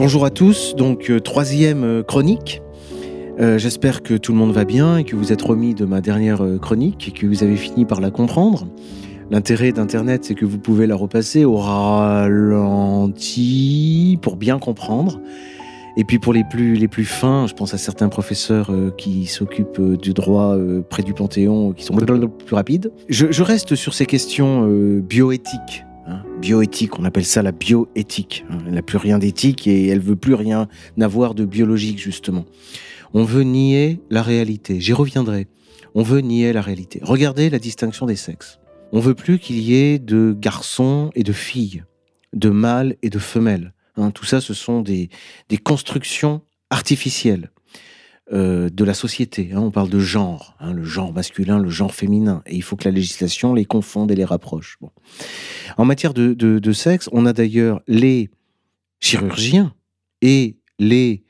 Bonjour à tous, donc euh, troisième euh, chronique. Euh, J'espère que tout le monde va bien et que vous êtes remis de ma dernière chronique et que vous avez fini par la comprendre. L'intérêt d'Internet, c'est que vous pouvez la repasser au ralenti pour bien comprendre. Et puis pour les plus, les plus fins, je pense à certains professeurs qui s'occupent du droit près du Panthéon, qui sont plus rapides. Je, reste sur ces questions bioéthiques. Hein. bioéthique, on appelle ça la bioéthique. hein. Elle n'a plus rien d'éthique et elle veut plus rien avoir de biologique, justement. On veut nier la réalité. J'y reviendrai. On veut nier la réalité. Regardez la distinction des sexes. On veut plus qu'il y ait de garçons et de filles, de mâles et de femelles. hein. tout ça, ce sont des, des constructions artificielles euh, de la société. hein. On parle de genre, hein, le genre masculin, le genre féminin. Et il faut que la législation les confonde et les rapproche. Bon. En matière de, sexe, on a d'ailleurs les chirurgiens et les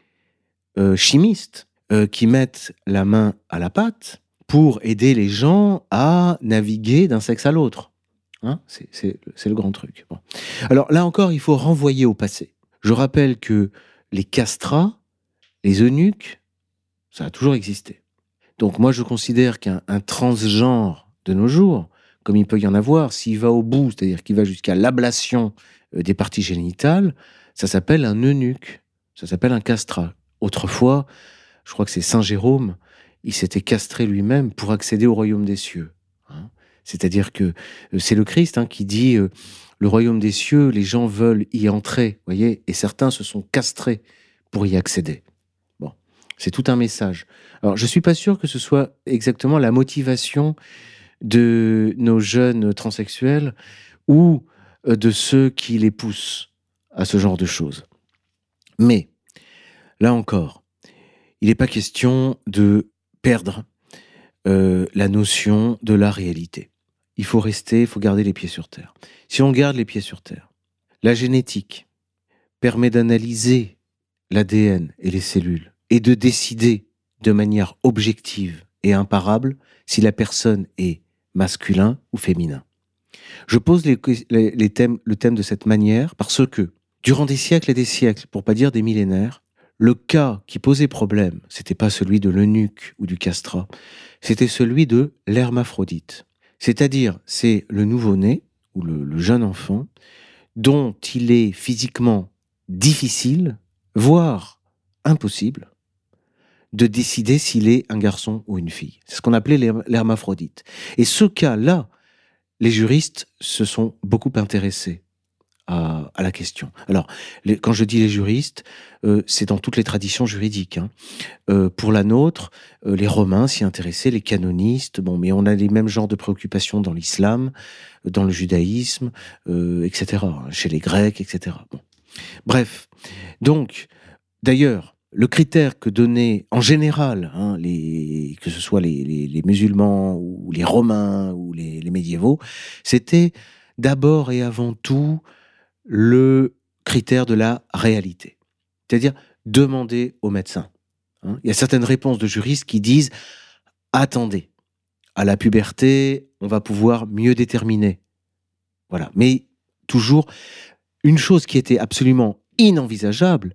euh, chimistes euh, qui mettent la main à la pâte pour aider les gens à naviguer d'un sexe à l'autre. Hein c'est le grand truc. Bon. Alors là encore, il faut renvoyer au passé. Je rappelle que les castrats, les eunuques, ça a toujours existé. Donc moi, je considère qu'un un transgenre de nos jours, comme il peut y en avoir, s'il va au bout, c'est-à-dire qu'il va jusqu'à l'ablation euh, des parties génitales, ça s'appelle un eunuque, ça s'appelle un castrat. Autrefois, je crois que c'est Saint Jérôme, il s'était castré lui-même pour accéder au royaume des cieux. hein. C'est-à-dire que euh, c'est le Christ hein, qui dit euh, le royaume des cieux, les gens veulent y entrer, voyez, et certains se sont castrés pour y accéder. C'est tout un message. Alors, je suis pas sûr que ce soit exactement la motivation de nos jeunes transsexuels ou euh, de ceux qui les poussent à ce genre de choses. Mais, là encore, il n'est pas question de perdre euh, la notion de la réalité. Il faut rester, il faut garder les pieds sur terre. Si on garde les pieds sur terre, la génétique permet d'analyser l'ADN et les cellules et de décider de manière objective et imparable si la personne est masculin ou féminin. Je pose le thème de cette manière parce que, durant des siècles et des siècles, pour pas dire des millénaires, le cas qui posait problème, c'était pas celui de l'eunuque ou du castrat, c'était celui de l'hermaphrodite. C'est-à-dire, c'est le nouveau-né ou le jeune enfant dont il est physiquement difficile, voire impossible, de décider s'il est un garçon ou une fille. C'est ce qu'on appelait l'her- l'hermaphrodite. Et ce cas-là, les juristes se sont beaucoup intéressés à, la question. Alors, quand je dis les juristes, euh, c'est dans toutes les traditions juridiques. hein. Euh, pour la nôtre, euh, les Romains s'y intéressaient, les canonistes, bon, mais on a les mêmes genres de préoccupations dans l'islam, dans le judaïsme, etc., chez les Grecs, etc. Bon. Bref, donc, d'ailleurs, le critère que donnaient en général, hein, que ce soit les, musulmans ou les romains ou les, médiévaux, c'était d'abord et avant tout le critère de la réalité. C'est-à-dire demander au médecin. hein. Il y a certaines réponses de juristes qui disent attendez, à la puberté, on va pouvoir mieux déterminer. Voilà. Mais toujours, une chose qui était absolument inenvisageable,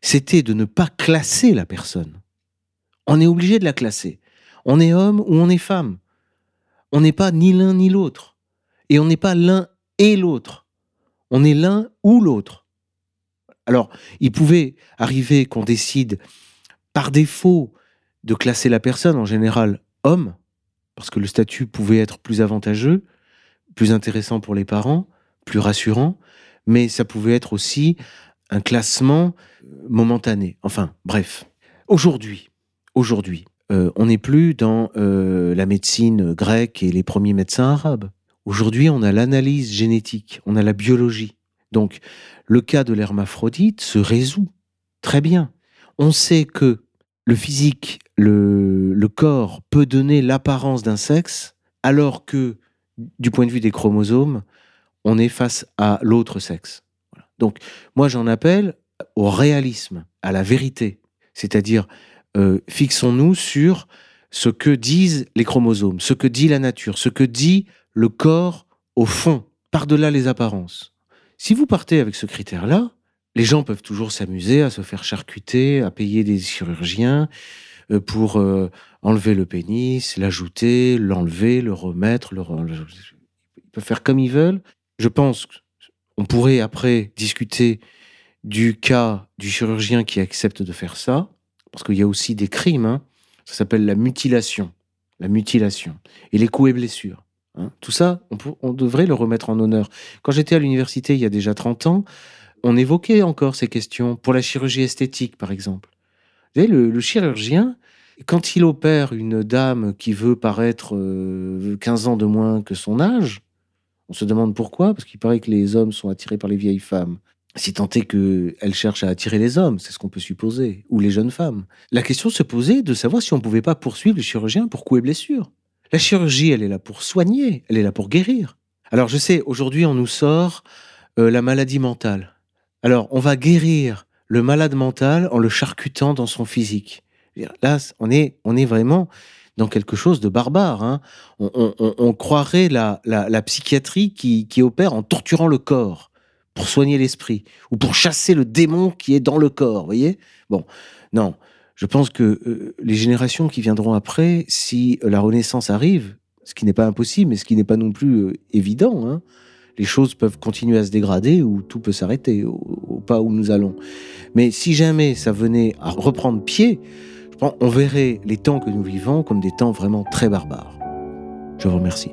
c'était de ne pas classer la personne. On est obligé de la classer. On est homme ou on est femme. On n'est pas ni l'un ni l'autre. Et on n'est pas l'un et l'autre. On est l'un ou l'autre. Alors, il pouvait arriver qu'on décide par défaut de classer la personne, en général homme, parce que le statut pouvait être plus avantageux, plus intéressant pour les parents, plus rassurant, mais ça pouvait être aussi un classement euh, momentané. Enfin, bref. Aujourd'hui, aujourd'hui, euh, on n'est plus dans euh, la médecine grecque et les premiers médecins arabes. Aujourd'hui, on a l'analyse génétique, on a la biologie. Donc, le cas de l'hermaphrodite se résout très bien. On sait que le physique, le, corps peut donner l'apparence d'un sexe, alors que, du point de vue des chromosomes, on est face à l'autre sexe. Donc, moi, j'en appelle au réalisme, à la vérité. C'est-à-dire, euh, fixons-nous sur ce que disent les chromosomes, ce que dit la nature, ce que dit le corps au fond, par-delà les apparences. Si vous partez avec ce critère-là, les gens peuvent toujours s'amuser à se faire charcuter, à payer des chirurgiens euh, pour euh, enlever le pénis, l'ajouter, l'enlever, le remettre, le ils peuvent faire comme ils veulent. Je pense qu'on pourrait après discuter du cas du chirurgien qui accepte de faire ça, parce qu'il y a aussi des crimes. Hein. Ça s'appelle la mutilation, la mutilation et les coups et blessures. Hein. Tout ça, on, devrait le remettre en honneur. Quand j'étais à l'université il y a déjà 30 ans, on évoquait encore ces questions pour la chirurgie esthétique, par exemple. Vous savez, le, chirurgien, quand il opère une dame qui veut paraître 15 euh, ans de moins que son âge, on se demande pourquoi, parce qu'il paraît que les hommes sont attirés par les vieilles femmes. Si tant est qu'elle cherche à attirer les hommes, c'est ce qu'on peut supposer, ou les jeunes femmes. La question se posait de savoir si on ne pouvait pas poursuivre le chirurgien pour coups et blessures. La chirurgie, elle est là pour soigner, elle est là pour guérir. Alors je sais, aujourd'hui on nous sort euh, la maladie mentale. Alors on va guérir le malade mental en le charcutant dans son physique. Là, on est, on est vraiment dans quelque chose de barbare. Hein. On, croirait la, la, psychiatrie qui, qui, opère en torturant le corps pour soigner l'esprit ou pour chasser le démon qui est dans le corps. Voyez? Bon, non. Je pense que euh, les générations qui viendront après, si la Renaissance arrive, ce qui n'est pas impossible, mais ce qui n'est pas non plus euh, évident, hein, les choses peuvent continuer à se dégrader ou tout peut s'arrêter au, pas où nous allons. Mais si jamais ça venait à reprendre pied, on verrait les temps que nous vivons comme des temps vraiment très barbares. Je vous remercie.